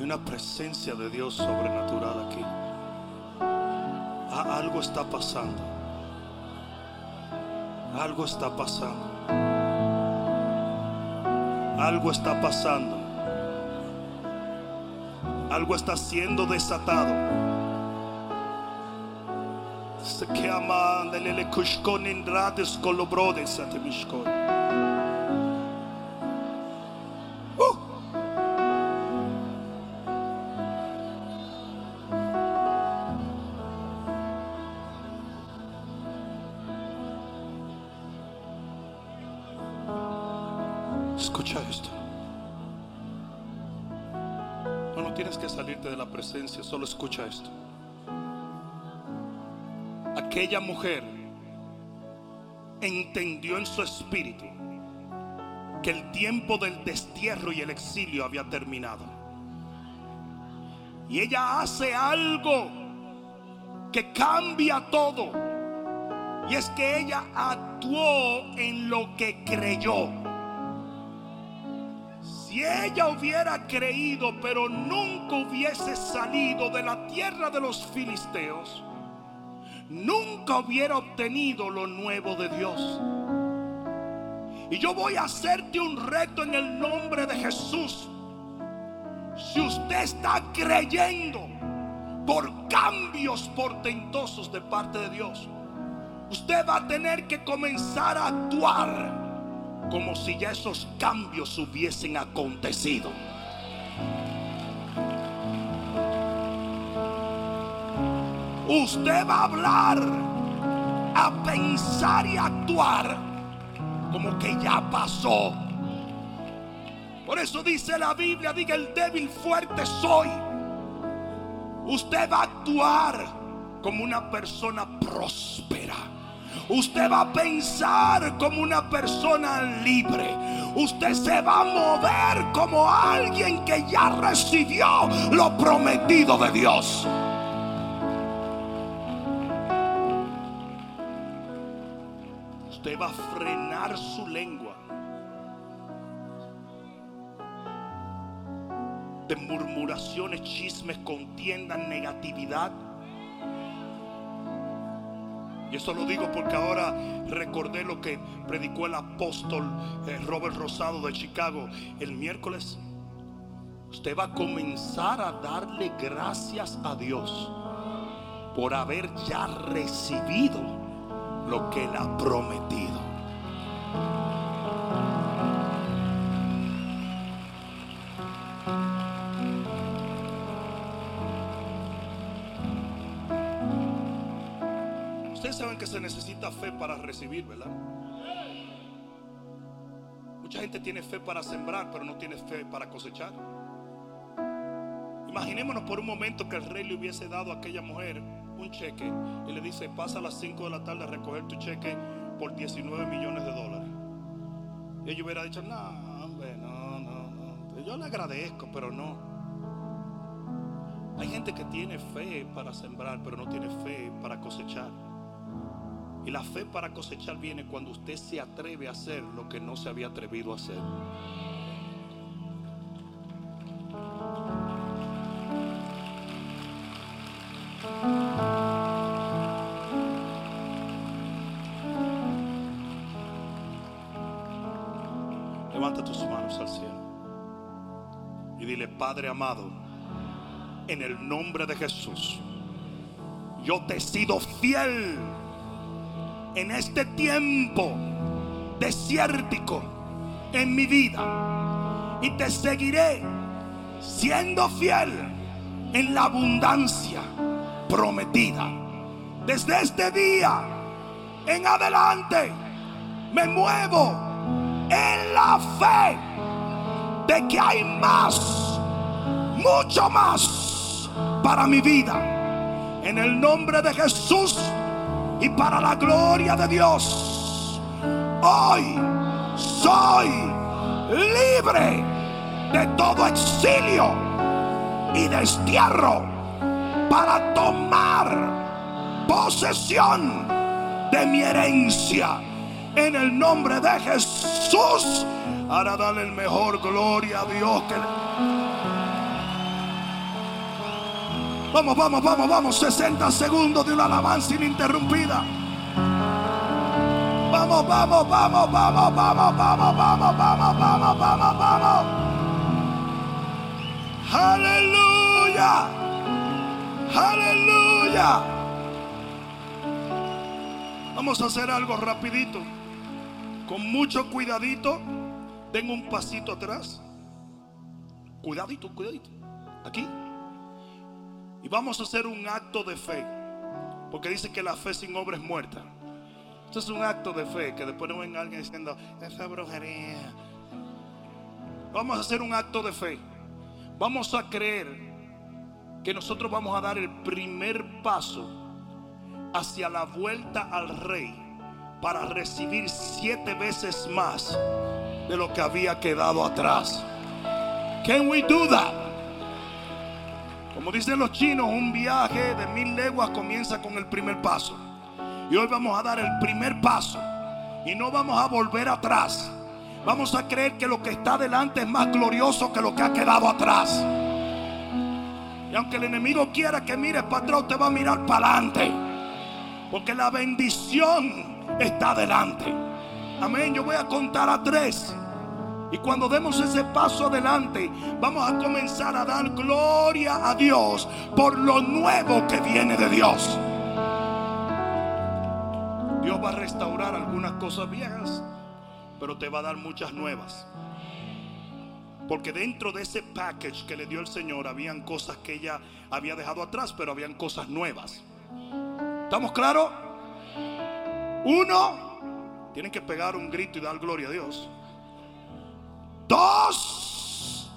Una presencia de Dios sobrenatural aquí. Algo está pasando. Algo está pasando. Algo está pasando. Algo está siendo desatado. Se rates con lo Aquella mujer entendió en su espíritu que el tiempo del destierro y el exilio había terminado. Y ella hace algo que cambia todo. Y es que ella actuó en lo que creyó. Si ella hubiera creído, pero nunca hubiese salido de la tierra de los filisteos, nunca hubiera obtenido lo nuevo de Dios. Y yo voy a hacerte un reto en el nombre de Jesús. Si usted está creyendo por cambios portentosos de parte de Dios, usted va a tener que comenzar a actuar como si ya esos cambios hubiesen acontecido. Usted va a hablar, a pensar y actuar como que ya pasó. Por eso dice la Biblia, diga el débil fuerte soy. Usted va a actuar como una persona próspera. Usted va a pensar como una persona libre. Usted se va a mover como alguien que ya recibió lo prometido de Dios. Usted va a frenar su lengua de murmuraciones, chismes, contiendas, negatividad. Y eso lo digo porque ahora recordé lo que predicó el apóstol eh, Robert Rosado de Chicago el miércoles. Usted va a comenzar a darle gracias a Dios por haber ya recibido lo que él ha prometido. Ustedes saben que se necesita fe para recibir, ¿verdad? Mucha gente tiene fe para sembrar, pero no tiene fe para cosechar. Imaginémonos por un momento que el rey le hubiese dado a aquella mujer un cheque y le dice, pasa a las 5 de la tarde a recoger tu cheque por 19 millones de dólares. Ella hubiera dicho, no, hombre, no, no, no. Yo le agradezco, pero no. Hay gente que tiene fe para sembrar, pero no tiene fe para cosechar. Y la fe para cosechar viene cuando usted se atreve a hacer lo que no se había atrevido a hacer. Padre amado, en el nombre de Jesús, yo te he sido fiel en este tiempo desértico en mi vida y te seguiré siendo fiel en la abundancia prometida. Desde este día en adelante me muevo en la fe de que hay más, mucho más para mi vida. En el nombre de Jesús y para la gloria de Dios, hoy soy libre de todo exilio y destierro para tomar posesión de mi herencia. En el nombre de Jesús, ahora dale el mejor gloria a Dios que Vamos, vamos, vamos, vamos. 60 segundos de una alabanza ininterrumpida. Vamos, vamos, vamos, vamos, vamos, vamos, vamos, vamos, vamos, vamos, vamos. Aleluya. Aleluya. Vamos a hacer algo rapidito. Con mucho cuidadito. Den un pasito atrás. Cuidadito, cuidadito. Aquí. Y vamos a hacer un acto de fe. Porque dice que la fe sin obra es muerta. Esto es un acto de fe. Que después no venga alguien diciendo, esa brujería. Vamos a hacer un acto de fe. Vamos a creer que nosotros vamos a dar el primer paso hacia la vuelta al rey para recibir siete veces más de lo que había quedado atrás. Can we do that? Como dicen los chinos, un viaje de mil leguas comienza con el primer paso. Y hoy vamos a dar el primer paso. Y no vamos a volver atrás. Vamos a creer que lo que está delante es más glorioso que lo que ha quedado atrás. Y aunque el enemigo quiera que mires para atrás, te va a mirar para adelante. Porque la bendición está delante. Amén. Yo voy a contar a tres. Y cuando demos ese paso adelante, vamos a comenzar a dar gloria a Dios por lo nuevo que viene de Dios. Dios va a restaurar algunas cosas viejas, pero te va a dar muchas nuevas. Porque dentro de ese package que le dio el Señor, habían cosas que ella había dejado atrás, pero habían cosas nuevas. ¿Estamos claros? Uno, Tienen que pegar un grito y dar gloria a Dios. Dos.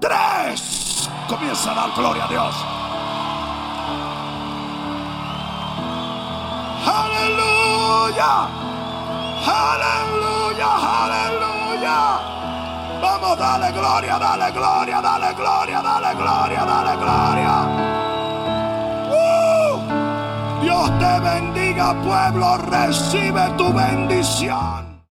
Tres. Comienza a dar gloria a Dios. Aleluya. Aleluya. Aleluya. Vamos, dale gloria, dale gloria, dale gloria, dale gloria, dale gloria. Uh. Dios te bendiga, pueblo. Recibe tu bendición.